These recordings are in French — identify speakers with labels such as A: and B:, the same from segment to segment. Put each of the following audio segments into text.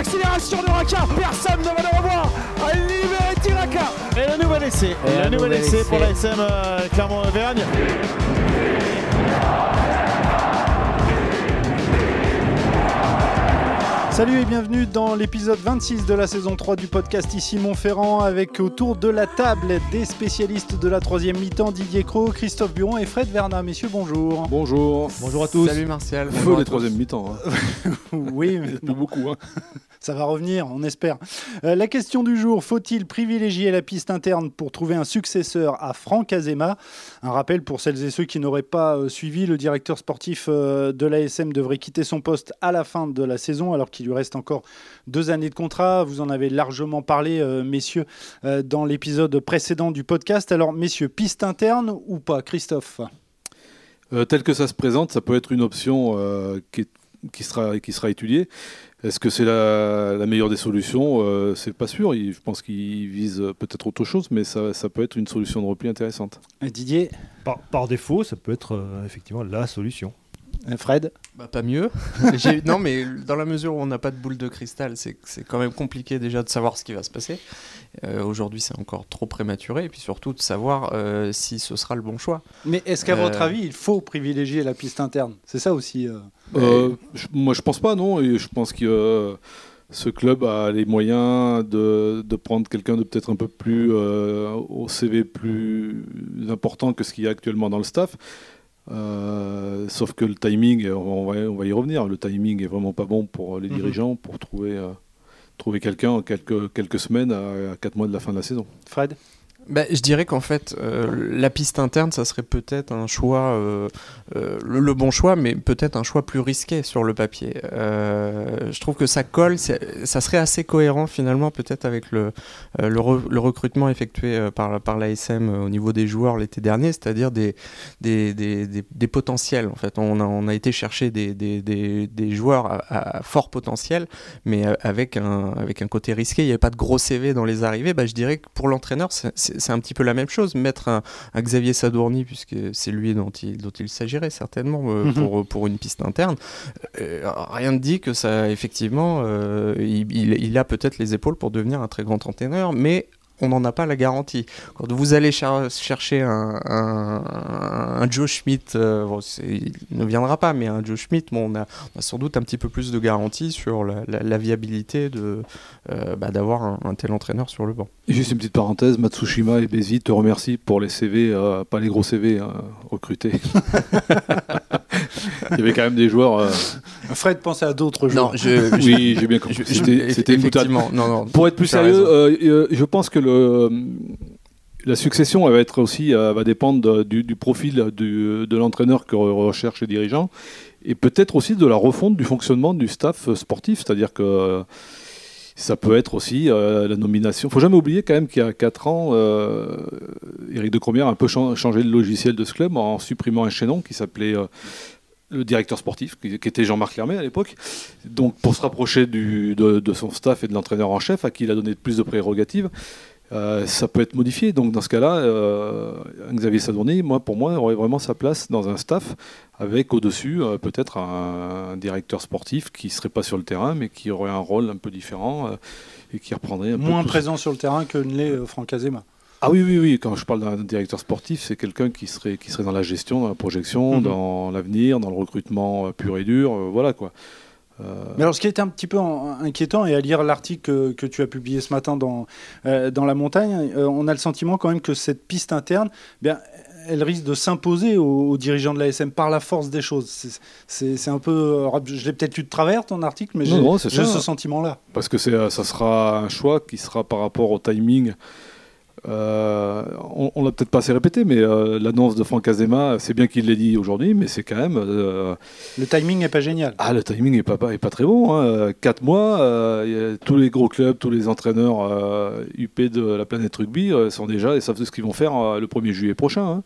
A: l'accélération de Raka. Personne ne va le revoir. À libérer Tiraka. Et le nouvel essai. Et le nouvel essai pour la SM euh, Clermont-Auvergne.
B: Salut et bienvenue dans l'épisode 26 de la saison 3 du podcast Ici Montferrand avec autour de la table des spécialistes de la troisième mi-temps Didier Cro, Christophe Buron et Fred Verna. Messieurs, bonjour.
C: Bonjour.
D: Bonjour à tous.
E: Salut Martial.
C: Feu les troisième mi-temps. Hein.
B: oui, mais
C: Plus beaucoup. Hein.
B: ça va revenir, on espère. Euh, la question du jour, faut-il privilégier la piste interne pour trouver un successeur à Franck Azema? Un rappel pour celles et ceux qui n'auraient pas euh, suivi, le directeur sportif euh, de l'ASM devrait quitter son poste à la fin de la saison alors qu'il lui reste encore deux années de contrat. Vous en avez largement parlé, euh, messieurs, euh, dans l'épisode précédent du podcast. Alors, messieurs, piste interne ou pas, Christophe?
C: Euh, tel que ça se présente, ça peut être une option euh, qui, est- qui sera, qui sera étudiée. Est-ce que c'est la, la meilleure des solutions? Euh, C'est pas sûr. Il- je pense qu'il vise peut-être autre chose, mais ça, ça peut être une solution de repli intéressante.
B: Didier?
D: Par, par défaut, ça peut être euh, effectivement la solution.
B: Euh, Fred
E: Bah, pas mieux. Non, mais dans la mesure où on n'a pas de boule de cristal, c'est c'est quand même compliqué déjà de savoir ce qui va se passer. Euh, Aujourd'hui, c'est encore trop prématuré. Et puis surtout de savoir euh, si ce sera le bon choix.
B: Mais est-ce qu'à
E: Euh,
B: votre avis, il faut privilégier la piste interne? C'est ça aussi. euh.
C: Euh, je- moi, je pense pas, non. Et je pense que ce club a les moyens de, de prendre quelqu'un de peut-être un peu plus euh, au CV plus important que ce qu'il y a actuellement dans le staff. Euh, sauf que le timing, on va, on va y revenir, le timing est vraiment pas bon pour les
B: Mhm.
C: dirigeants pour trouver, euh, trouver quelqu'un en quelques, quelques semaines à, à 4 mois de la fin de la saison.
B: Fred?
E: Bah, je dirais qu'en fait, euh, la piste interne, ça serait peut-être un choix, euh, euh, le, bon choix, mais peut-être un choix plus risqué sur le papier. Je trouve que ça colle, ça serait assez cohérent finalement, peut-être avec le, le, re- le recrutement effectué par, par l'ASM au niveau des joueurs l'été dernier, c'est-à-dire des, des, des, potentiels. En fait, on a, on a été chercher des, joueurs à, fort potentiel, mais avec un, avec un côté risqué. Il n'y avait pas de gros CV dans les arrivées. Bah, je dirais que pour l'entraîneur, c'est- c'est un petit peu la même chose. Mettre un, un Xavier Sadourny, puisque c'est lui dont il, dont il s'agirait certainement euh,
B: Mhm.
E: pour, pour une piste interne, euh, rien ne dit que ça, effectivement, euh, il, il- il a peut-être les épaules pour devenir un très grand entraîneur, mais on n'en a pas la garantie. Quand vous allez cher- chercher un, un- un Joe Schmidt, euh, bon, il ne viendra pas, mais un Joe Schmidt, bon, on, a, on a sans doute un petit peu plus de garantie sur la, la- la viabilité de, euh, bah, d'avoir un, un tel entraîneur sur le banc.
C: Et Juste une petite parenthèse, Matsushima et Bézi te remercient pour les CV, euh, pas les gros CV recrutés. Il y avait quand même des joueurs. Euh,
B: Fred pensait à d'autres joueurs.
E: Non, je, je-
C: Oui, j'ai bien compris. C'était c'était une boutade.
E: effectivement, non, non.
C: Pour être plus sérieux, euh, euh, je pense que le, la succession elle va être aussi euh, va dépendre de- du, du profil du- de l'entraîneur que re- recherchent les dirigeants et peut-être aussi de la refonte du fonctionnement du staff euh, sportif, c'est-à-dire que euh, ça peut être aussi euh, la nomination. Il faut jamais oublier quand même qu'il y a 4 ans, euh, Éric de Cromière a un peu chan- changé le logiciel de ce club en supprimant un chaînon qui s'appelait euh, le directeur sportif, qui, était Jean-Marc Lermet à l'époque. Donc pour se rapprocher du, de, de son staff et de l'entraîneur en chef, à qui il a donné plus de prérogatives, euh, ça peut être modifié. Donc dans ce cas-là, euh, Xavier Sadourny, moi, pour moi, aurait vraiment sa place dans un staff avec au-dessus euh, peut-être un, un directeur sportif qui serait pas sur le terrain, mais qui aurait un rôle un peu différent et qui reprendrait un peu
B: Moins présent sur le terrain que ne l'est Franck Azema.
C: Ah oui, oui, oui. Quand je parle d'un directeur sportif, c'est quelqu'un qui serait, qui serait dans la gestion, dans la projection,
B: Mhm.
C: dans l'avenir, dans le recrutement euh, pur et dur. euh, voilà quoi. Euh,
B: Mais alors, ce qui est un petit peu inquiétant, et à lire l'article que, que tu as publié ce matin dans, euh, dans La Montagne, euh, on a le sentiment quand même que cette piste interne, eh bien, elle risque de s'imposer aux, aux dirigeants de l'ASM par la force des choses. C'est- un peu. Je l'ai peut-être lu de travers ton article, mais j'ai ce sentiment-là.
C: Parce que c'est, ça sera un choix qui sera par rapport au timing. Euh, on, on l'a peut-être pas assez répété, mais euh, l'annonce de Franck Azema, c'est bien qu'il l'ait dit aujourd'hui, mais c'est quand même. euh,
B: Le timing n'est pas génial.
C: ah, le timing est pas, pas- est pas très bon. Hein. Quatre mois, euh, tous les gros clubs, tous les entraîneurs euh, UP de la planète rugby euh, sont déjà et savent ce qu'ils vont faire euh, le 1er juillet prochain. hein.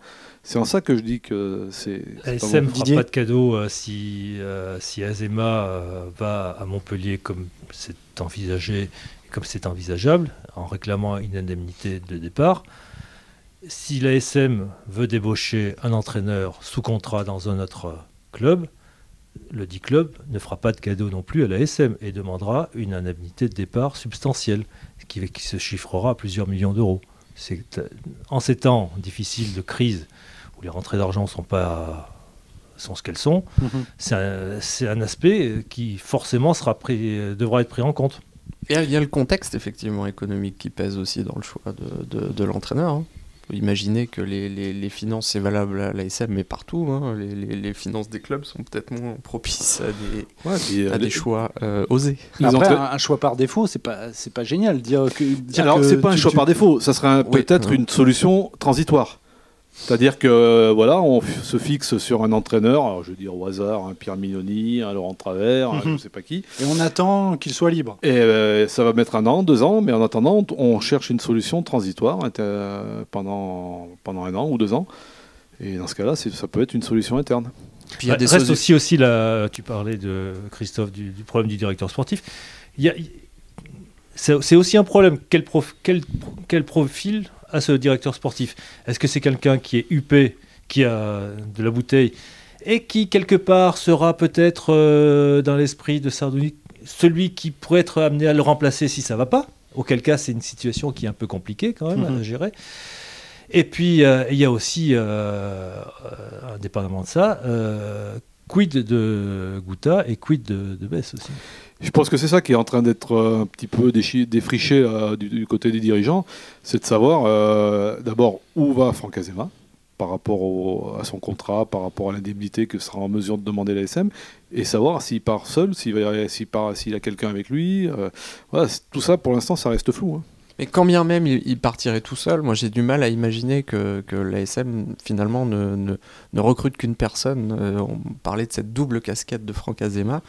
C: C'est en ça que je dis que c'est.
D: L'ASM
C: bon.
D: ne fera pas de cadeau euh, si, euh, si Azema euh, va à Montpellier comme c'est envisagé comme c'est envisageable, en réclamant une indemnité de départ. Si l'ASM veut débaucher un entraîneur sous contrat dans un autre club, le dit club ne fera pas de cadeau non plus à la SM et demandera une indemnité de départ substantielle qui, qui se chiffrera à plusieurs millions d'euros. En ces temps difficiles de crise où les rentrées d'argent sont pas sont ce qu'elles sont, mhm. c'est un, aspect qui forcément sera pris, devra être pris en compte.
E: Et il y a le contexte effectivement économique qui pèse aussi dans le choix de, de, l'entraîneur. Hein. Imaginez que les, les, finances, c'est valable à l'ASM, mais partout. Hein. Les, les, finances des clubs sont peut-être moins propices à des, à des choix euh, osés.
B: Après, un, choix par défaut, c'est pas, c'est pas génial. Dire que,
C: dire Alors, c'est pas un choix par défaut, ça serait peut-être une solution transitoire. C'est-à-dire que voilà, on se fixe sur un entraîneur, je veux dire au hasard, un Pierre Mignoni, un Laurent Travers, je ne mhm. sais pas qui.
B: Et on attend qu'il soit libre.
C: Et euh, ça va mettre un an, deux ans, mais en attendant, on cherche une solution transitoire pendant, pendant un an ou deux ans. Et dans ce cas-là, ça peut être une solution interne.
D: Puis il y a des reste aussi, aussi là, tu parlais de Christophe du, problème du directeur sportif. c'est aussi un problème. Quel, prof, quel, quel profil à ce directeur sportif Est-ce que c'est quelqu'un qui est huppé, qui a de la bouteille, et qui, quelque part, sera peut-être euh, dans l'esprit de Sardoni celui qui pourrait être amené à le remplacer si ça va pas? Auquel cas, c'est une situation qui est un peu compliquée quand même à mhm. gérer. Et puis, euh, il y a aussi, euh, indépendamment de ça, quid de Gouta et quid de, de Bess aussi?
C: Je pense que c'est ça qui est en train d'être euh, un petit peu défriché euh, du, côté des dirigeants, c'est de savoir euh, d'abord où va Franck Azema par rapport à son contrat, par rapport à l'indemnité que sera en mesure de demander l'ASM, et savoir s'il part seul, s'il a quelqu'un avec lui. tout ça, pour l'instant, ça reste flou. Hein.
E: Mais quand bien même il, partirait tout seul, moi j'ai du mal à imaginer que, que l'ASM finalement ne, ne, ne recrute qu'une personne. Euh, on parlait de cette double casquette de Franck Azema.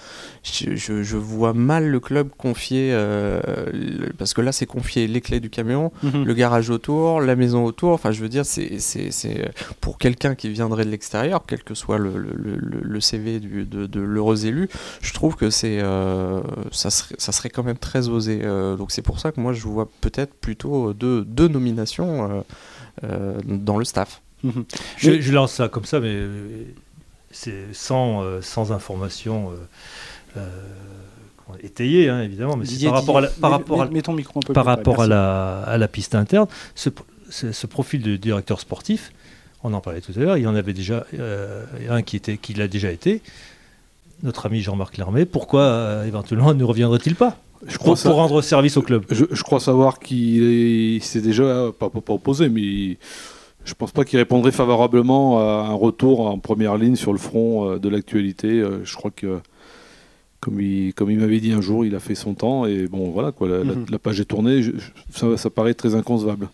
E: Je, je, vois mal le club confier, euh, parce que là c'est confier les clés du camion, mhm. le garage autour, la maison autour. Enfin je veux dire, c'est pour quelqu'un qui viendrait de l'extérieur, quel que soit le, le, le CV du, de, de l'heureux élu, je trouve que c'est euh, ça, serait, ça serait quand même très osé. donc c'est pour ça que moi je vois peut-être plutôt deux, deux nominations dans le staff.
D: Mhm. Je, lance ça comme ça, mais euh, c'est sans, sans information étayée, hein, évidemment, mais par rapport à la, par rapport à, par rapport à la, à la piste interne, ce, ce, profil de directeur sportif, on en parlait tout à l'heure, il y en avait déjà un qui, était, qui l'a déjà été, notre ami Jean-Marc Lermé, pourquoi éventuellement ne reviendrait-il pas je crois pour, rendre service au club?
C: Je, crois savoir qu'il s'est déjà, pas, pas, opposé, mais je pense pas qu'il répondrait favorablement à un retour en première ligne sur le front euh, de l'actualité. Euh, je crois que, comme il, comme il m'avait dit un jour, il a fait son temps et bon, voilà, quoi, la, mhm. page est tournée. ça, ça, paraît très inconcevable.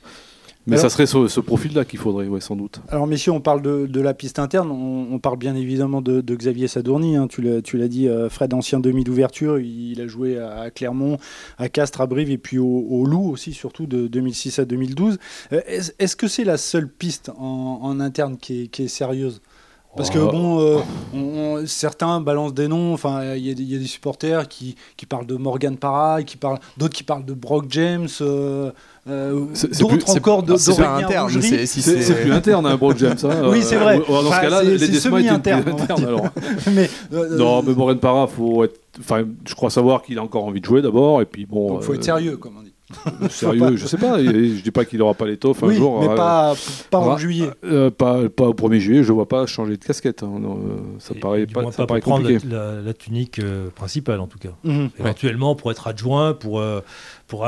C: Mais ça serait ce, profil-là qu'il faudrait, ouais, sans doute.
B: Alors, messieurs, on parle de, la piste interne. On, parle bien évidemment de, Xavier Sadourny. Hein. Tu l'as dit, euh, Fred, ancien demi d'ouverture. Il, a joué à, Clermont, à Castres, à Brive et puis au, Loup aussi, surtout de 2006 à 2012. Euh, est-ce que c'est la seule piste en, interne qui est sérieuse? Parce que oh. bon, euh, certains balancent des noms. Enfin, il y, a des supporters qui, qui parlent de Morgan Parra, qui parlent, d'autres qui parlent de Brock James. Euh, euh, d'autres encore de
C: C'est interne. C'est plus interne, un hein, Brock James. Hein,
B: oui, c'est vrai.
C: dans ce cas-là, les semi-interne. mais, non, mais Morgan Parra, faut être. Enfin, je crois savoir qu'il a encore envie de jouer d'abord, et puis bon.
B: Il faut être sérieux, comme on dit.
C: Sérieux, je sais pas. Je dis pas qu'il n'aura pas l'étoffe un jour.
B: Mais euh, pas, pas en juillet.
C: Euh, pas, pas au 1er juillet, je vois pas changer de casquette. Hein. Euh, ça paraît pas, ça paraît
D: compliqué. La, la, tunique principale en tout cas. Mhm. Éventuellement pour être adjoint, pour pour,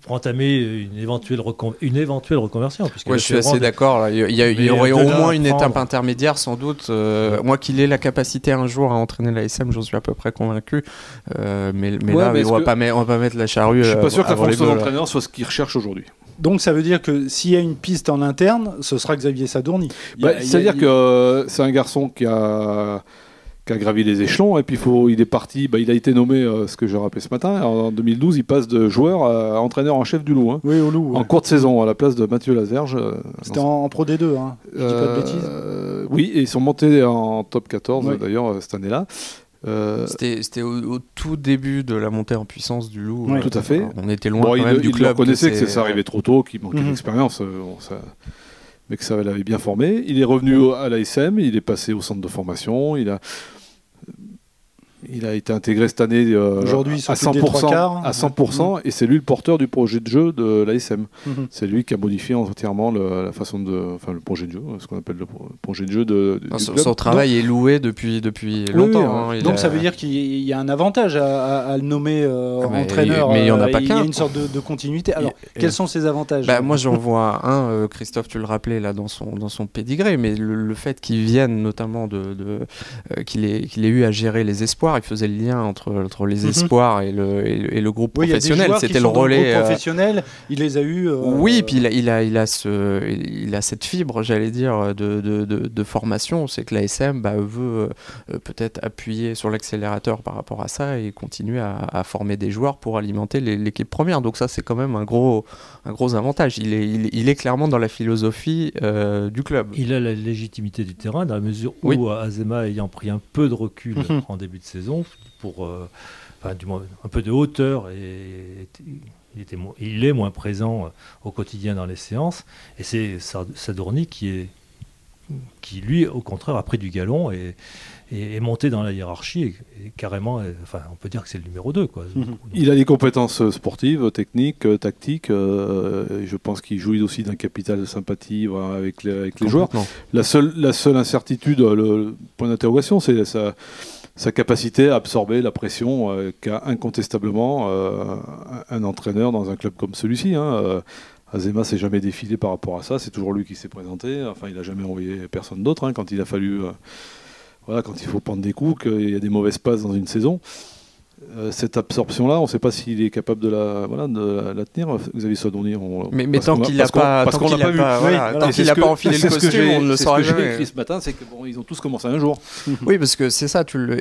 D: pour, entamer une éventuelle, une éventuelle reconversion.
E: Ouais, je suis assez d'accord. Il y, aurait au moins une étape intermédiaire, sans doute. moi, qu'il ait la capacité un jour à entraîner la SM, j'en suis à peu près convaincu. mais, mais là, on, va pas mettre, on va pas mettre la charrue.
C: Je suis pas sûr que la d'entraîneur soit ce qu'il recherche aujourd'hui.
B: Donc ça veut dire que s'il y a une piste en interne, ce sera Xavier Sadourny.
C: Bah, c'est-à-dire que euh, c'est un garçon qui a, qui a gravi les échelons et puis faut, il est parti, bah, il a été nommé, euh, ce que j'ai rappelé ce matin, en 2012 il passe de joueur à entraîneur en chef du Loup. Hein.
B: oui, au Loup.
C: En courte saison à la place de Mathieu Lazerge. Euh,
B: C'était en, Pro D2, hein. je dis pas de bêtises.
C: oui, et ils sont montés en top 14 d'ailleurs cette année-là.
E: Euh, c'était au, tout début de la montée en puissance du loup.
C: tout à fait.
E: On était loin quand même
C: du
E: club.
C: Il reconnaissait que, ça arrivait trop tôt, qu'il manquait mhm. d'expérience, euh, mais que ça l'avait bien formé. Il est revenu à l'ASM, il est passé au centre de formation, il a Il a été intégré cette année euh,
B: Aujourd'hui,
C: à
B: sont plus des trois
C: 100%,
B: quarts.
C: à 100% et c'est lui le porteur du projet de jeu de l'ASM.
B: Mhm.
C: C'est lui qui a modifié entièrement le- la façon de, enfin le projet de jeu, ce qu'on appelle le pro- projet de jeu de. de-
E: Non,
C: du
E: son,
C: club.
E: son travail est loué depuis, depuis
C: Oui,
E: longtemps.
C: oui,
E: hein. Il
B: Donc
E: a-
B: ça veut dire qu'il y a un avantage à, à- à le nommer euh,
E: Ah, mais-
B: entraîneur.
E: mais il y en a
B: euh,
E: pas
B: Il y
E: qu'un.
B: a une sorte de, de continuité. Alors,
E: Et-
B: quels sont ces avantages?
E: Bah, moi j'en vois un, euh, Christophe tu le rappelais là dans son, dans son pédigré, mais le, le fait qu'il vienne notamment de, de euh, qu'il ait, qu'il ait eu à gérer les espoirs, il faisait le lien entre, entre les
B: Mhm.
E: espoirs et le, et, le- et le groupe
B: Oui,
E: professionnel, c'était le relais.
B: groupe
E: euh,
B: professionnel. Il les a eu. euh,
E: Oui, puis il a, il a, il a, ce, il a cette fibre, j'allais dire, de, de, de, de formation. C'est que l'ASM bah, veut euh, peut-être appuyer sur l'accélérateur par rapport à ça et continuer à, à former des joueurs pour alimenter l'équipe première. Donc ça, c'est quand même un gros, un gros avantage. Il est, il, il est clairement dans la philosophie euh, du club.
D: Il a la légitimité du terrain dans la mesure où
E: Oui.
D: Azema ayant pris un peu de recul
B: Mhm.
D: en début de saison pour euh, enfin, du moins un peu de hauteur et il, était mo- il est moins présent euh, au quotidien dans les séances et c'est Sa- Sadorni qui est qui lui au contraire a pris du galon et, et est monté dans la hiérarchie et, et carrément euh, enfin on peut dire que c'est le numéro 2 quoi.
B: Mhm.
D: Donc,
C: Il a des compétences sportives, techniques, tactiques. euh, je pense qu'il jouit aussi d'un capital de sympathie voilà, avec les, avec les joueurs. La seule, la seule incertitude, le, le point d'interrogation, c'est sa, sa capacité à absorber la pression euh, qu'a incontestablement euh, un, entraîneur dans un club comme celui-ci. hein. Euh, Azema s'est jamais défilé par rapport à ça, c'est toujours lui qui s'est présenté. Enfin, il n'a jamais envoyé personne d'autre hein, quand il a fallu. voilà, quand il faut prendre des coups, qu'il y a des mauvaises passes dans une saison. Euh, cette absorption-là, on ne sait pas s'il est capable de la, voilà, de la, la tenir. Xavier Sodoni, on,
E: Mais, mais tant qu'il n'a pas,
C: parce
E: tant
C: qu'on l'a
E: a
C: pas vu.
E: pas, voilà,
B: voilà.
E: tant
C: Et
E: qu'il
C: c'est
E: n'a
C: ce
E: pas
C: que-
E: enfilé le
C: ce
E: costume,
C: j'ai-
E: on ne le
C: c'est ce
E: saura
C: que j'ai
E: jamais.
C: écrit ce matin, c'est que bon, ils ont tous commencé un jour.
E: Oui, parce que c'est ça, tu, le,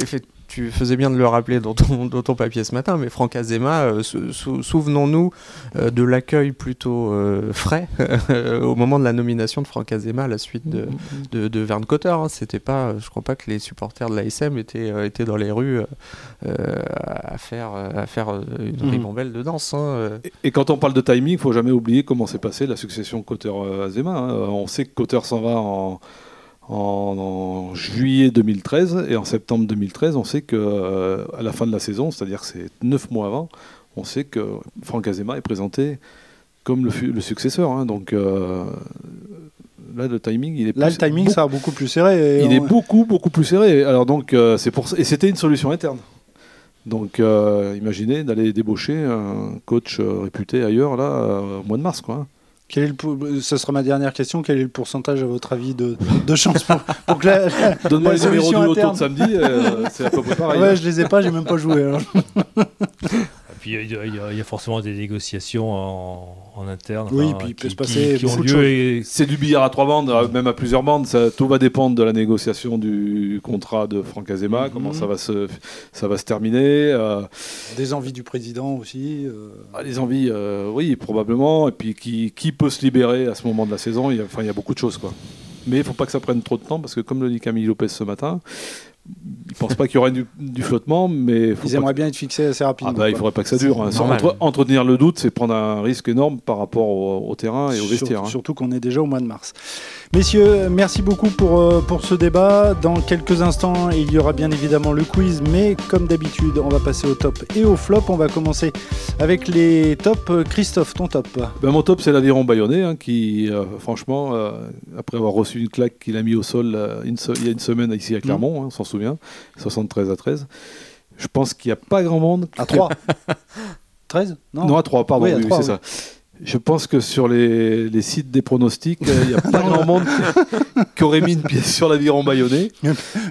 E: tu faisais bien de le rappeler dans ton, dans ton papier ce matin, mais Franck Azema, euh, sou- sou- souvenons-nous euh, de l'accueil plutôt euh, frais au moment de la nomination de Franck Azema à la suite de, de, de Verne Cotter. hein. C'était pas, je crois pas que les supporters de l'ASM étaient, étaient dans les rues à faire, à faire une
B: Mhm.
E: ribambelle de danse. hein.
C: Et, et quand on parle de timing, il faut jamais oublier comment s'est passée la succession Cotter-Azema. hein. On sait que Cotter s'en va en, en- en juillet 2013 et en septembre 2013, on sait que euh, à la fin de la saison, c'est-à-dire que c'est neuf mois avant, on sait que Franck Azema est présenté comme le, le successeur. hein. Donc euh, là, le timing, il est
B: Là,
C: plus-
B: le timing
C: beaucoup-
B: sera beaucoup plus serré. et
C: il
B: on-
C: est beaucoup, beaucoup plus serré. Alors donc, euh, c'est pour ça- et c'était une solution interne. Donc, imaginez d'aller débaucher un coach réputé ailleurs là au mois de mars, quoi.
B: Quel est le pou- Ce sera ma dernière question. Quel est le pourcentage, à votre avis, de, de chance pour, pour que la, la-
C: Donne-moi
B: la
C: les numéros du loto de samedi, euh, c'est à peu près pareil.
B: Ouais, je les ai pas, j'ai même pas joué. alors.
D: Et puis y, y il y a forcément des négociations en, en interne
B: Oui,
D: enfin,
B: puis il peut
D: qui,
B: se passer
D: qui- qui ont
B: beaucoup de
D: lieu et
C: C'est du billard à trois bandes, euh, même à plusieurs bandes. Ça, tout va dépendre de la négociation du contrat de Franck Azema,
B: Mhm.
C: comment ça va se, ça va se terminer. euh,
B: Des envies du président aussi. euh.
C: Ah, les envies, euh, oui, probablement. Et puis, qui, qui peut se libérer à ce moment de la saison il y a, Enfin, il y a beaucoup de choses, quoi. Mais il ne faut pas que ça prenne trop de temps, parce que comme le dit Camille Lopez ce matin, ils ne pensent pas qu'il y aurait du, du flottement, mais faut
B: Ils aimeraient
C: que-
B: bien être fixés assez rapidement.
C: Ah bah, il faudrait pas que ça dure. hein. Entre- entretenir le doute, c'est prendre un risque énorme par rapport au, au terrain et au vestiaire. hein.
B: Surtout qu'on est déjà au mois de mars. Messieurs, merci beaucoup pour, euh, pour ce débat. Dans quelques instants, il y aura bien évidemment le quiz, mais comme d'habitude, on va passer au top et au flop. On va commencer avec les tops. Christophe, ton top
C: Ben, mon top, c'est l'aviron bayonnais, hein, qui, euh, franchement, euh, après avoir reçu une claque qu'il a mis au sol euh, une se- il y a une semaine ici à Clermont, hein, on s'en souvient, 73 à 13. Je pense qu'il n'y a pas grand monde.
B: À 3 13 Non,
C: Non, à 3, pardon,
B: Oui,
C: oui, c'est ça. Je pense que sur les, les sites des pronostics, euh, il n'y a pas grand monde qui, aurait mis une pièce sur l'aviron bayonnais.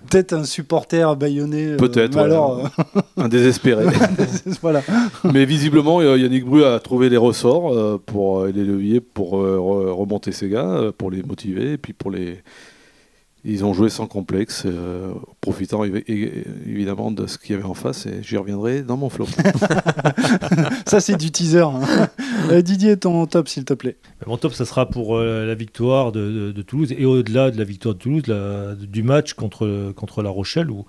B: Peut-être un supporter bayonnais. euh,
C: Peut-être, ouais.
B: alors,
C: Un désespéré.
B: euh, voilà.
C: Mais visiblement, euh, Yannick Bru a trouvé les ressorts euh, pour euh, les leviers pour euh, re- remonter ces gars, euh, pour les motiver, et puis pour les. Ils ont joué sans complexe, euh, profitant évidemment de ce qu'il y avait en face, et j'y reviendrai dans mon flop.
B: Ça, c'est du teaser. hein. Euh, Didier, ton top, s'il te plaît.
D: Mon top, ça sera pour euh, la victoire de, de- de Toulouse et au-delà de la victoire de Toulouse, la- du match contre, contre La Rochelle où,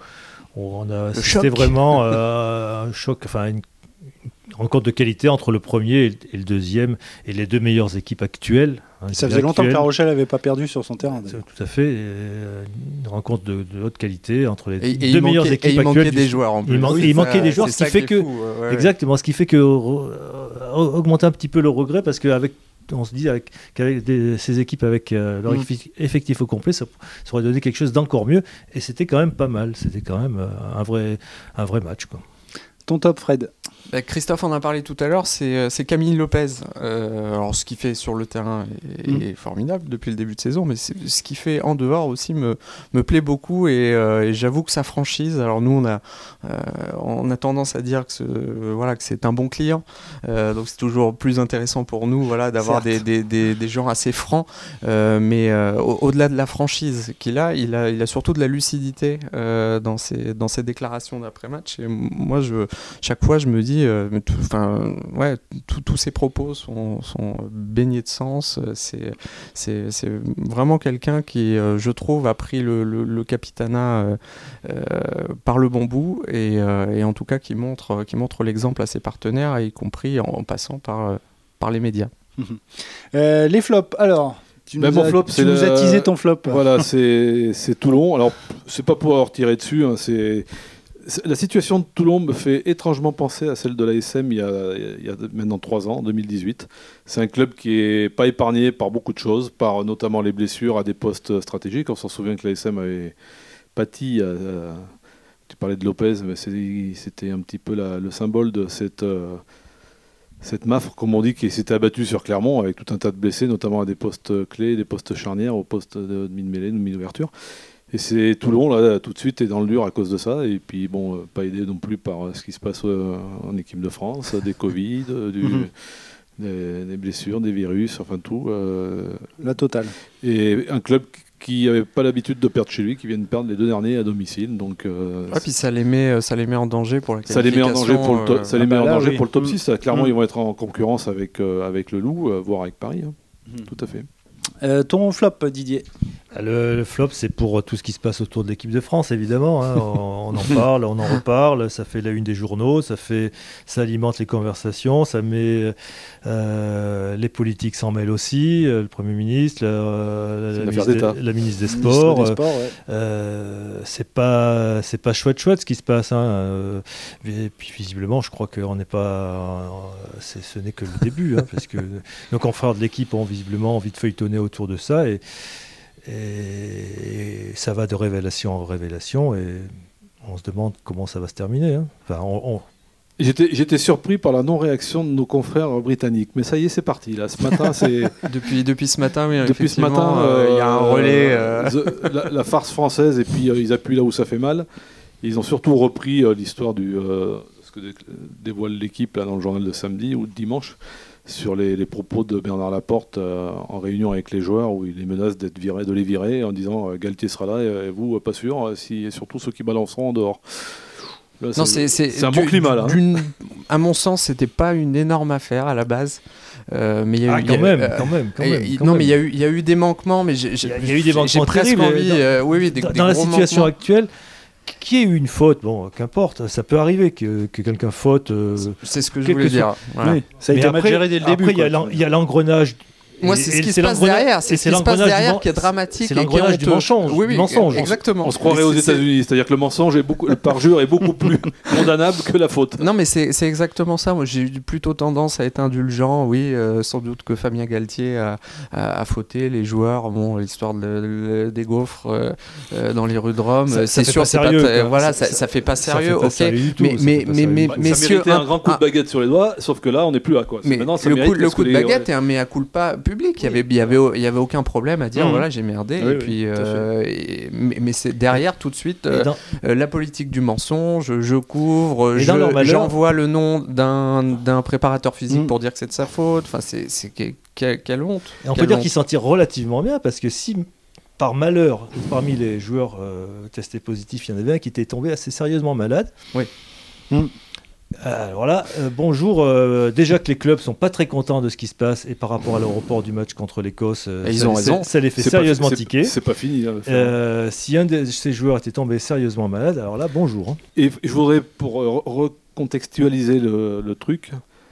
D: où on a c'était vraiment euh, un choc, enfin une, une rencontre de qualité entre le premier et le deuxième et les deux meilleures équipes actuelles. Hein,
B: Ça faisait longtemps que. La Rochelle n'avait pas perdu sur son terrain.
D: Tout à fait. et, euh, une rencontre de, de haute qualité entre les
E: Et, et
D: deux
E: il
D: meilleures
E: manquait,
D: équipes
E: et il
D: actuelles.
E: manquait
D: du-
E: des joueurs en plus.
D: Il man-
E: Oui,
D: il manquait
E: ça-
D: des joueurs, ce qui fait que-
E: fou, ouais, ouais.
D: Exactement, ce qui fait que euh, augmenter un petit peu le regret parce qu'avec on se dit avec- qu'avec des- ces équipes avec euh, leur
B: Mm.
D: effi- effectif au complet, ça, ça aurait donné quelque chose d'encore mieux. Et c'était quand même pas mal. C'était quand même euh, un vrai, un vrai match. Quoi.
B: Ton top, Fred?
E: Bah, Christophe en a parlé tout à l'heure, c'est euh, Camille Lopez. Euh, alors ce qu'il fait sur le terrain est,
B: Mm.
E: est formidable depuis le début de saison, mais ce qu'il fait en dehors aussi me, me plaît beaucoup et, euh, et j'avoue que sa franchise, alors nous on a, euh, on a tendance à dire que, ce- voilà, que c'est un bon client, donc c'est toujours plus intéressant pour nous voilà, d'avoir des, des, des, des gens assez francs, mais au- au-delà de la franchise qu'il a, il a, il a surtout de la lucidité dans, ses, dans ses déclarations d'après-match. Et moi je chaque fois je me dis euh, mais tout- enfin ouais tout- tous ces propos sont, sont baignés de sens c'est c'est c'est vraiment quelqu'un qui euh, je trouve a pris le, le, le capitanat euh, euh, par le bon bout et, euh, et en tout cas qui montre qui montre l'exemple à ses partenaires y compris en, en passant par par les médias
B: Euh, Les flops, alors tu
C: Ben,
B: nous,
C: mon
B: as,
C: flop,
B: tu
C: c'est
B: nous
C: le-
B: as teasé ton flop.
C: Voilà, c'est c'est Toulon. Alors, c'est pas pour avoir tiré dessus. hein, c'est c'est- la situation de Toulon me fait étrangement penser à celle de l'ASM il, y a- maintenant trois ans, en 2018. C'est un club qui est pas épargné par beaucoup de choses, par notamment les blessures à des postes stratégiques. On s'en souvient que l'ASM avait pâti. à- à- tu parlais de Lopez, mais c'était un petit peu le symbole de cette. euh, cette MAF, comme on dit, qui s'était abattue sur Clermont avec tout un tas de blessés, notamment à des postes clés, des postes charnières, au poste de demi-mêlée, de demi-ouverture. Et c'est Toulon, là, tout de suite, est dans le dur à cause de ça. Et puis, bon, euh, pas aidé non plus par euh, ce qui se passe euh, en équipe de France, des Covid, du-
B: Mhm.
C: des, des blessures, des virus, enfin tout. euh,
B: La totale.
C: et un club qui n'avait pas l'habitude de perdre chez lui, qui vient de perdre les deux derniers à domicile. Donc, euh,
E: Ouais, puis ça les met ça les met en danger pour la
C: ça les met en danger pour le, to-
E: euh,
C: ça les
B: ah
C: met
B: bah
C: en
B: là,
C: danger
B: oui.
C: pour le top
B: Mm.
C: 6. Clairement,
B: Mm.
C: ils vont être en concurrence avec, euh, avec le Loup, euh, voire avec Paris. hein.
B: Mm.
C: Tout à fait.
B: Euh, ton flop, Didier?
D: Le, le flop, c'est pour tout ce qui se passe autour de l'équipe de France, évidemment. hein. On, on en parle, on en reparle. Ça fait la une des journaux, ça fait, ça alimente les conversations, ça met euh, les politiques s'en mêlent aussi. euh, le Premier ministre, la, la- ministre, des- la ministre des
B: Ministre
D: Sports.
B: des
D: euh,
B: Sports, ouais.
D: euh, c'est pas c'est pas chouette chouette ce qui se passe hein. euh, et puis visiblement je crois qu'on n'est pas euh, ce n'est que le début hein, parce que nos confrères de l'équipe ont visiblement envie de feuilletonner autour de ça et, et ça va de révélation en révélation et on se demande comment ça va se terminer hein. enfin on- on-
C: J'étais j'étais surpris par la non-réaction de nos confrères britanniques. Mais ça y est, c'est parti. Là. Ce matin, c'est.
E: depuis depuis ce matin oui
C: Depuis ce matin,
E: euh, il y a un
C: euh,
E: relais euh,
C: the- la, la farce française, et puis euh, ils appuient là où ça fait mal. Ils ont surtout repris euh, l'histoire du. Que dé- dévoile l'équipe là, dans le journal de samedi ou de dimanche, sur les, les propos de Bernard Laporte euh, en réunion avec les joueurs, où il les menace d'être viré, de les virer, en disant euh, Galtier sera là, et, et vous, euh, pas sûr, euh, si, et surtout ceux qui balanceront en dehors. Là,
E: Non,
C: c'est un bon climat là. hein.
E: À mon sens, c'était pas une énorme affaire à la base. Euh, mais il y a
D: ah,
E: eu, y
D: quand,
E: a-
D: même,
E: euh,
D: quand même quand
E: et-
D: même
E: il-
D: quand
E: non,
D: même.
E: mais il y a eu, il y a eu des manquements, mais j'ai
D: Il y a-
E: j'ai-
D: il y a eu des
E: j'ai
D: manquements
E: presque envie,
D: dans-
E: euh, oui, oui, des,
D: dans,
E: des
D: dans la situation
E: manquements.
D: actuelle qui ait eu une faute bon qu'importe ça peut arriver que, que quelqu'un faute euh,
E: C'est ce que je voulais dire. voilà.
B: Ça a été mal
D: après-
B: géré dès le
D: après,
B: début.
D: il y a
B: quoi.
D: l'en- il y a l'engrenage.
E: Moi, c'est ce qui se passe derrière. C'est ce qui se passe derrière qui est dramatique.
D: c'est
E: et qui est
D: l'engrenage du mensonge,
E: Oui,
D: du
E: oui,
D: mensonge.
E: Exactement.
C: On se croirait aux États-Unis, c'est-à-dire que le mensonge est beaucoup, le parjure est beaucoup plus condamnable que la faute.
E: Non, mais c'est exactement ça. Moi, j'ai eu plutôt tendance à être indulgent. Oui, euh, sans doute que Fabien Galtier a, a, a fauté les joueurs. Bon, l'histoire de- de- des gaufres euh, euh, dans les rues de Rome, c'est sûr, c'est pas voilà,
D: Ça-
E: fait pas sérieux. ok. mais
D: ça
E: mais
D: fait pas
E: mais mais
C: ça un, grand coup de baguette sur les doigts, sauf que là, on n'est plus là. Quoi.
E: Mais le coup, de baguette est un mea culpa public. Il y avait, il y avait, il y avait aucun problème à dire
B: Mhm.
E: voilà j'ai merdé
C: Oui,
E: et puis euh, et- mais, mais c'est derrière tout de suite euh,
D: dans-
E: euh, la politique du mensonge. Je couvre, je- j'envoie le nom d'un préparateur physique
B: Mhm.
E: pour dire que c'est de sa faute. Enfin c'est c'est que- que- quelle honte.
D: Et on peut dire qu'il s'en tire relativement bien parce que si par malheur, parmi les joueurs euh, testés positifs, il y en avait un qui était tombé assez sérieusement malade.
E: Oui.
B: Hmm.
D: Alors là, euh, bonjour. euh, déjà que les clubs sont pas très contents de ce qui se passe et par rapport à l'aéroport du match contre l'Écosse, euh,
E: ils
D: ça
E: ont
D: les-
E: raison.
D: Ça les fait
C: pas-
D: sérieusement
C: c'est-
D: tiquer.
C: C'est pas fini. hein.
D: Euh, si un de ces joueurs était tombé sérieusement malade, alors là, bonjour. hein.
C: Et je voudrais, pour euh, recontextualiser le, le truc,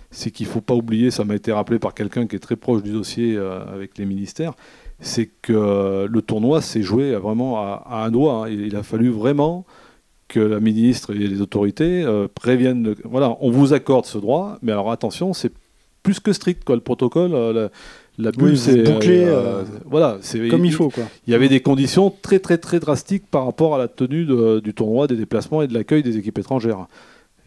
C: c'est qu'il ne faut pas oublier, ça m'a été rappelé par quelqu'un qui est très proche du dossier euh, avec les ministères, c'est que euh, le tournoi s'est joué vraiment à, à un doigt. hein. Il, il a fallu vraiment que la ministre et les autorités euh, préviennent. le- voilà, on vous accorde ce droit, mais alors attention, c'est plus que strict quoi. Le protocole, euh, la, la bulle, c'est
B: bouclez,
C: euh,
B: euh,
C: voilà, c'est
B: Comme il faut, quoi.
C: il y avait des conditions très très très drastiques par rapport à la tenue de- du tournoi, des déplacements et de l'accueil des équipes étrangères.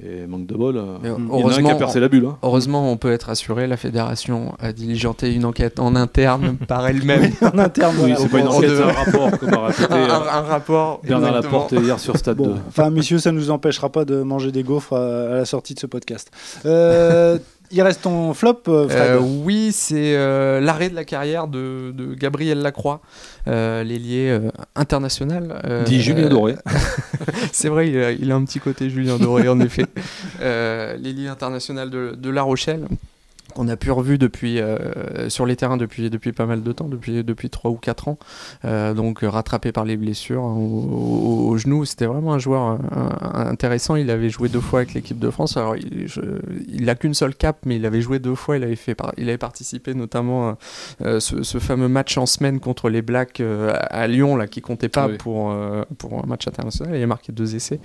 C: Et manque de bol, euh,
E: Mais
C: il y en a un qui a
E: heureusement,
C: percé la bulle. hein.
E: heureusement, on peut être assuré, la fédération a diligenté une enquête en interne par elle-même.
B: en interne.
C: Oui, c'est pas une enquête, c'est un rapport, comme a répété
E: un,
C: euh,
E: un- un rapport.
C: Bernard. Laporte hier sur Stade
B: Bon,
C: 2.
B: enfin, messieurs, ça ne nous empêchera pas de manger des gaufres à, à la sortie de ce podcast. Euh, il reste ton flop, euh, Fred.
E: Euh, oui, c'est euh, l'arrêt de la carrière de, de Gabriel Lacroix, euh, l'ailier euh, international. euh,
C: Dit Julien Doré.
E: C'est vrai, il a, il a un petit côté Julien Doré, en effet. Euh, L'ailier international de, de La Rochelle. Qu'on a pu revu depuis, euh, sur les terrains depuis, depuis pas mal de temps, depuis, depuis 3 ou 4 ans. Euh, donc euh, rattrapé par les blessures hein, au, au- au genou. C'était vraiment un joueur un- intéressant. Il avait joué deux fois avec l'équipe de France. Alors il, je- il a qu'une seule cape, mais il avait joué deux fois. Il avait, fait il avait participé notamment à euh, ce, ce fameux match en semaine contre les Blacks à Lyon, là, qui comptait pas
C: Oui.
E: pour, pour un match international. Il a marqué deux essais.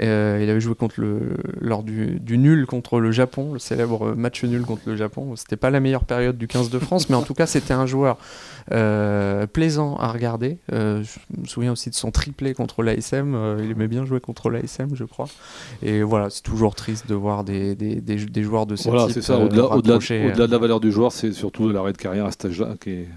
E: Euh, il avait joué contre le, lors du, du nul contre le Japon, le célèbre match nul contre le Japon. C'était pas la meilleure période du 15 de France, mais en tout cas, c'était un joueur euh, plaisant à regarder. Euh, je me souviens aussi de son triplé contre l'ASM. Euh, il aimait bien jouer contre l'ASM, je crois. Et voilà, c'est toujours triste de voir des, des, des, des joueurs de ce
C: Voilà,
E: type
C: c'est ça.
E: euh,
C: Au-delà
E: euh,
C: au-delà de la valeur du joueur, c'est surtout l'arrêt de carrière à cet âge-là qui est,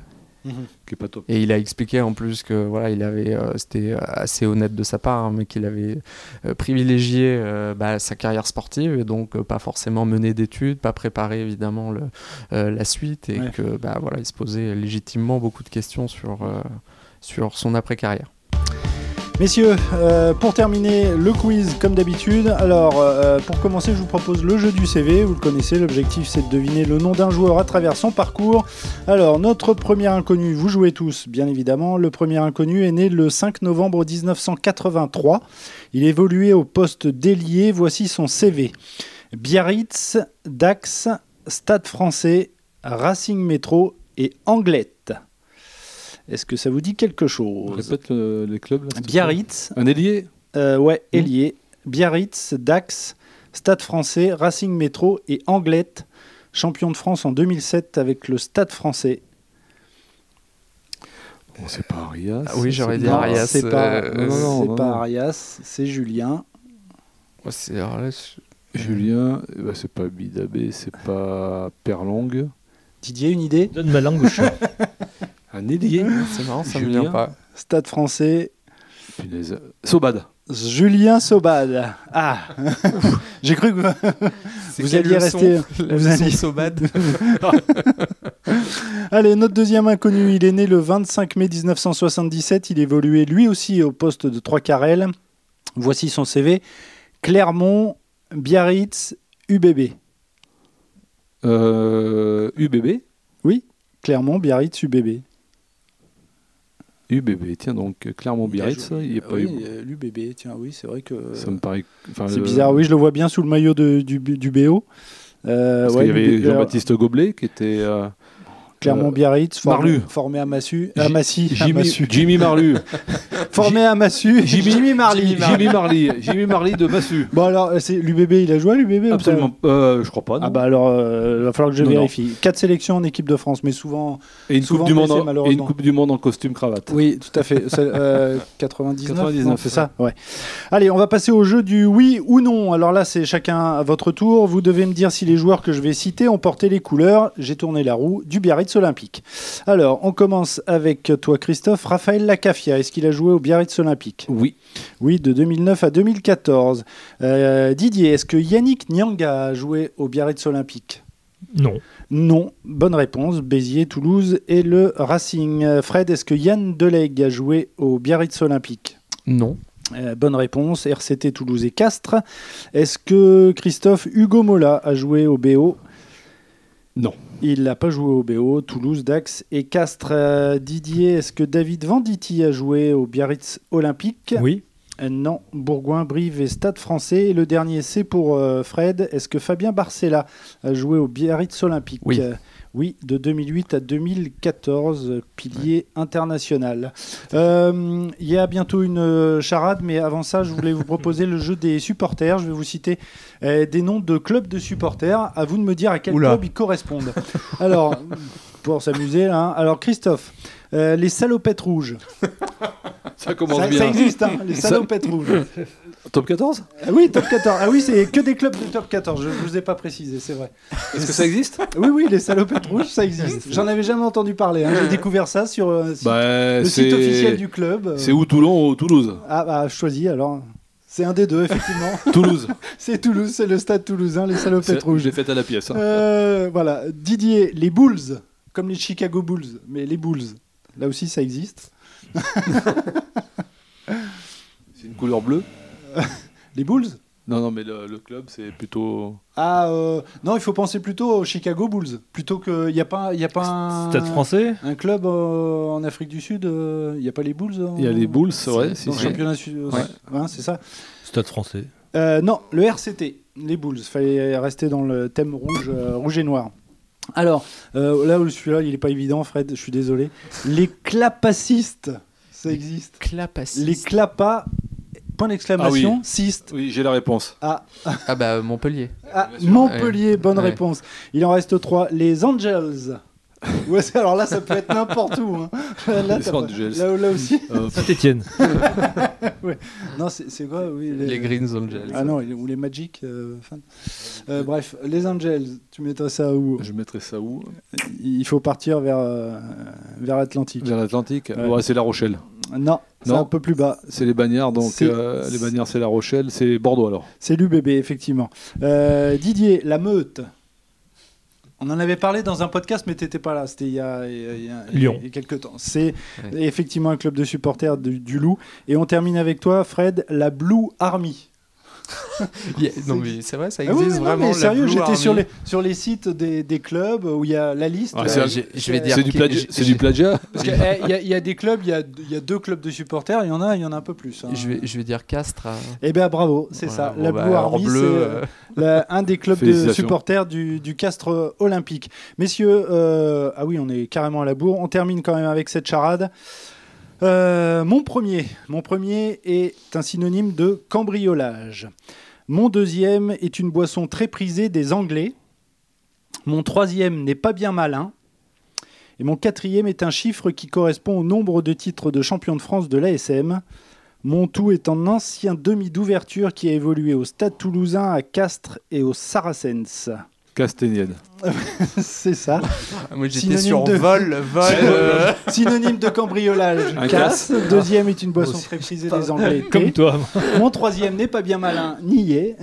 B: Mhm.
C: qui est pas top.
E: Et il a expliqué en plus que voilà, il avait, euh, c'était assez honnête de sa part, hein, mais qu'il avait euh, privilégié euh, bah, sa carrière sportive et donc euh, pas forcément mené d'études, pas préparé évidemment le, euh, la suite et
B: Ouais.
E: que bah voilà, il se posait légitimement beaucoup de questions sur euh, sur son après carrière.
B: Messieurs, euh, pour terminer le quiz comme d'habitude, alors euh, pour commencer je vous propose le jeu du CV, vous le connaissez, l'objectif c'est de deviner le nom d'un joueur à travers son parcours. Alors notre premier inconnu, vous jouez tous bien évidemment, le premier inconnu est né le 5 novembre 1983, il évoluait au poste d'ailier, voici son CV. Biarritz, Dax, Stade français, Racing Métro et Anglette. Est-ce que ça vous dit quelque
C: On
B: chose
C: répète les clubs. là.
B: Biarritz,
C: Un ailier
B: euh, ouais,
C: Hmm.
B: Ailier, Biarritz, Dax, Stade français, Racing Métro et Anglette, champion de France en 2007 avec le Stade français.
C: Bon, c'est pas Arias.
E: Ah oui, j'aurais dit Arias.
B: C'est pas,
E: euh,
C: non, non, non,
B: c'est
C: non,
B: pas. Arias, c'est Julien.
E: Ouais, c'est- je-
C: Julien, eh ben, c'est pas Bidabé, c'est pas Perlong.
B: Didier, une idée?
D: Donne ma langue au chat.
C: Un ailier
E: c'est marrant, ça me vient pas.
B: Stade français,
C: Punaise. Sobad.
B: Julien Sobad. Ah J'ai cru que Vous alliez rester- vous alliez-
E: Sobad.
B: Allez, notre deuxième inconnu, il est né le 25 mai 1977. Il évoluait lui aussi au poste de 3 carrel. Voici son CV. Clermont, Biarritz, UBB.
C: Euh, UBB.
B: Clermont, Biarritz, UBB.
C: UBB, tiens donc, Clermont-Biarritz, il n'y a pas
B: oui,
C: eu.
B: euh, L'UBB, tiens, oui, c'est vrai que.
C: Ça me paraît. enfin,
B: C'est
C: le-
B: bizarre, oui, je le vois bien sous le maillot de- du, du BO. Euh,
C: Parce
B: ouais,
C: qu'il y avait Jean-Baptiste Goblet qui était. euh,
B: Clermont, Biarritz, formé,
C: Marlu.
B: formé à Massu. À Massy, à
C: Jimmy,
B: Massu.
C: Jimmy Marlu.
B: Formé à Massu.
C: Jimmy-
B: Marly.
C: Jimmy Marly. Jimmy Marly de Massu.
B: Bon, alors, c'est l'UBB, il a joué à l'UBB
C: Absolument. Euh, je crois pas. non.
B: Ah bah alors, euh, il va falloir que je
C: Non, non.
B: vérifie. Quatre sélections en équipe de France, mais souvent...
C: et, une
B: souvent
C: coupe du monde en, et une Coupe du Monde en costume cravate.
B: Oui, tout à fait. C'est, euh, 99,
C: 99,
B: non, c'est ça Ouais. Allez, on va passer au jeu du oui ou non. Alors là, c'est chacun à votre tour. Vous devez me dire si les joueurs que je vais citer ont porté les couleurs, j'ai tourné la roue, du Biarritz Olympique. Alors, on commence avec toi, Christophe. Raphaël Lacafia, est-ce qu'il a joué au Biarritz Olympique?
C: Oui.
B: Oui, de 2009 à 2014. Euh, Didier, est-ce que Yannick Nyanga a joué au Biarritz Olympique?
D: Non.
B: non, bonne réponse. Béziers, Toulouse et le Racing. Euh, Fred, est-ce que Yann Delegue a joué au Biarritz Olympique?
E: Non.
B: Euh, Bonne réponse. RCT Toulouse et Castres. Est-ce que Christophe Hugo Mola a joué au BO
C: Non.
B: Il n'a pas joué au BO. Toulouse, Dax et Castres. Euh, Didier, est-ce que David Venditti a joué au Biarritz Olympique
D: Oui.
B: Euh, Non, Bourgoin, Brive et Stade français. Et le dernier, c'est pour euh, Fred. Est-ce que Fabien Barcella a joué au Biarritz Olympique
E: Oui.
B: Oui, de 2008 à 2014, euh, pilier international. Euh, Il y a bientôt une euh, charade, mais avant ça, je voulais vous proposer le jeu des supporters. Je vais vous citer euh, des noms de clubs de supporters. À vous de me dire à quel
E: Oula.
B: club ils correspondent. Alors, pour s'amuser, hein. alors Christophe, euh, les salopettes rouges.
C: Ça commence
B: Ça,
C: bien.
B: ça existe, hein, les
C: Ça-
B: salopettes rouges.
C: Top 14
B: Ah oui, top 14. Ah oui, c'est que des clubs de top 14. Je ne vous ai pas précisé, c'est vrai.
C: Est-ce que ça existe?
B: Oui, oui, les salopettes rouges, ça existe. J'en avais jamais entendu parler. hein. J'ai découvert ça sur euh, site-
C: bah,
B: le site officiel du club. euh.
C: C'est où Toulon ou Toulouse?
B: Ah, bah, choisi alors. C'est un des deux, effectivement.
C: Toulouse.
B: c'est Toulouse, c'est le stade toulousain, les salopettes rouges.
C: J'ai fait à la pièce. hein.
B: Euh, voilà. Didier, les Bulls, comme les Chicago Bulls, mais les Bulls. Là aussi, ça existe.
C: C'est une couleur bleue
B: Les Bulls?
C: Non, non, mais le, le club, c'est plutôt.
B: Ah, euh, non, il faut penser plutôt aux Chicago Bulls. Plutôt qu'il n'y a pas, y a pas un,
D: Stade français?
B: un club euh, en Afrique du Sud. Il n'y a pas les Bulls en-
C: Il y a les Bulls, ouais.
B: dans le championnat sud.
E: Ouais.
B: Ouais, c'est ça.
D: Stade français.
B: Euh, non, le RCT, les Bulls. Fallait rester dans le thème rouge, euh, rouge et noir. Alors, euh, là où celui-là, il n'est pas évident, Fred, je suis désolé. Les clapacistes, ça existe.
E: Clapacis.
B: Les clapas, point d'exclamation, cistes.
C: Oui, j'ai la réponse.
B: Ah,
E: Ah bah Montpellier.
B: ah. Montpellier, bonne
E: Ouais.
B: réponse. Il en reste trois. Les Angels. Ouais, alors là, ça peut être n'importe où. hein. Là,
C: Les
B: pas- là, là aussi.
C: Euh,
D: Saint-Etienne.
B: Non, c'est quoi oui,
E: Les Green Angels.
B: Ah non, ou les Magic euh, fans. Euh, bref, les Angels, tu mettrais ça où?
C: Je mettrais ça où?
B: Il faut partir vers, euh, vers l'Atlantique.
C: Vers l'Atlantique?
B: Ouais.
C: Ouais, c'est La Rochelle.
B: Non, c'est un peu plus bas.
C: C'est les bagnards, donc les bagnards, c'est La Rochelle, c'est Bordeaux alors.
B: C'est l'UBB, effectivement. Didier, la meute. On en avait parlé dans un podcast, mais tu n'étais pas là. C'était il y a, il y a- il y a-
D: Lyon.
B: il y a quelques temps. C'est
E: Ouais.
B: effectivement un club de supporters du, du Loup. Et on termine avec toi, Fred, la Blue Army.
E: Il y a- Non mais c'est vrai, ça
B: Ah oui,
E: existe
B: non,
E: vraiment.
B: mais sérieux, j'étais sur les, sur les sites des, des clubs où il y a la liste.
C: Ah,
B: Euh,
C: c'est-
E: je, vais dire.
C: C'est du, plagiat- du
B: y, a- il y a- il y a des clubs, il y y a deux clubs de supporters, il y en a, il y en a un peu plus. hein.
E: Je vais, je vais dire Castres. à-
B: Eh bien bravo, c'est
E: Voilà,
B: ça.
E: bon,
B: la
E: bah,
B: Blue Army, c'est
E: euh,
B: euh, un des clubs de supporters du, du Castre olympique. Messieurs, ah oui, on est carrément à la bourre. On termine quand même avec cette charade. Euh, mon premier, mon premier est un synonyme de cambriolage. Mon deuxième est une boisson très prisée des Anglais. Mon troisième n'est pas bien malin. Et mon quatrième est un chiffre qui correspond au nombre de titres de champion de France de l'ASM. Mon tout est un ancien demi d'ouverture qui a évolué au Stade toulousain, à Castres et au Saracens.
C: Casténienne.
B: C'est ça.
E: Moi j'étais
B: Synonyme
E: sur
B: de-
E: vol, vol. euh,
B: Synonyme de cambriolage,
C: Un
B: casse. Deuxième est une boisson très prisée des Anglais.
D: Comme toi.
B: Mon troisième n'est pas bien malin, niais.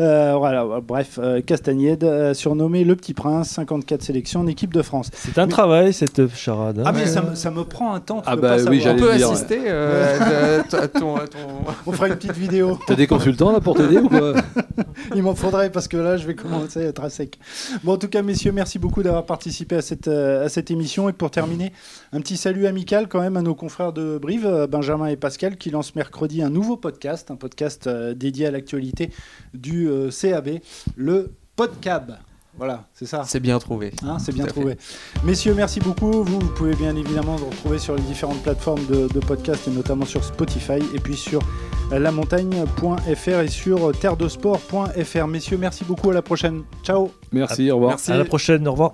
B: Euh, voilà, bref, euh, Castagnède, euh, surnommé le Petit Prince, 54 sélections en équipe de France.
D: C'est un
B: Mais-
D: travail, cette charade. hein.
B: Ah, mais ça, me- ça me prend un temps.
C: Ah bah
B: pas
C: oui.
E: On
C: j'allais
E: peut
C: dire,
E: assister euh, à- à ton, à ton-
B: On fera une petite vidéo.
C: T'as des consultants là pour t'aider ou quoi?
B: Il m'en faudrait parce que là, je vais commencer à être à sec. Bon, en tout cas, messieurs, merci beaucoup d'avoir participé à cette, euh, à cette émission. Et pour terminer, un petit salut amical quand même à nos confrères de Brive, euh, Benjamin et Pascal, qui lancent mercredi un nouveau podcast, un podcast euh, dédié à l'actualité du CAB, le Podcab. Voilà, c'est ça.
E: C'est bien trouvé.
B: Hein, c'est bien trouvé. Messieurs, merci beaucoup. Vous, vous pouvez bien évidemment nous retrouver sur les différentes plateformes de, de podcast et notamment sur Spotify et puis sur lamontagne.fr et sur terredesport.fr. Messieurs, merci beaucoup. À la prochaine. Ciao.
C: Merci, au revoir.
E: Merci.
D: À la prochaine, au revoir.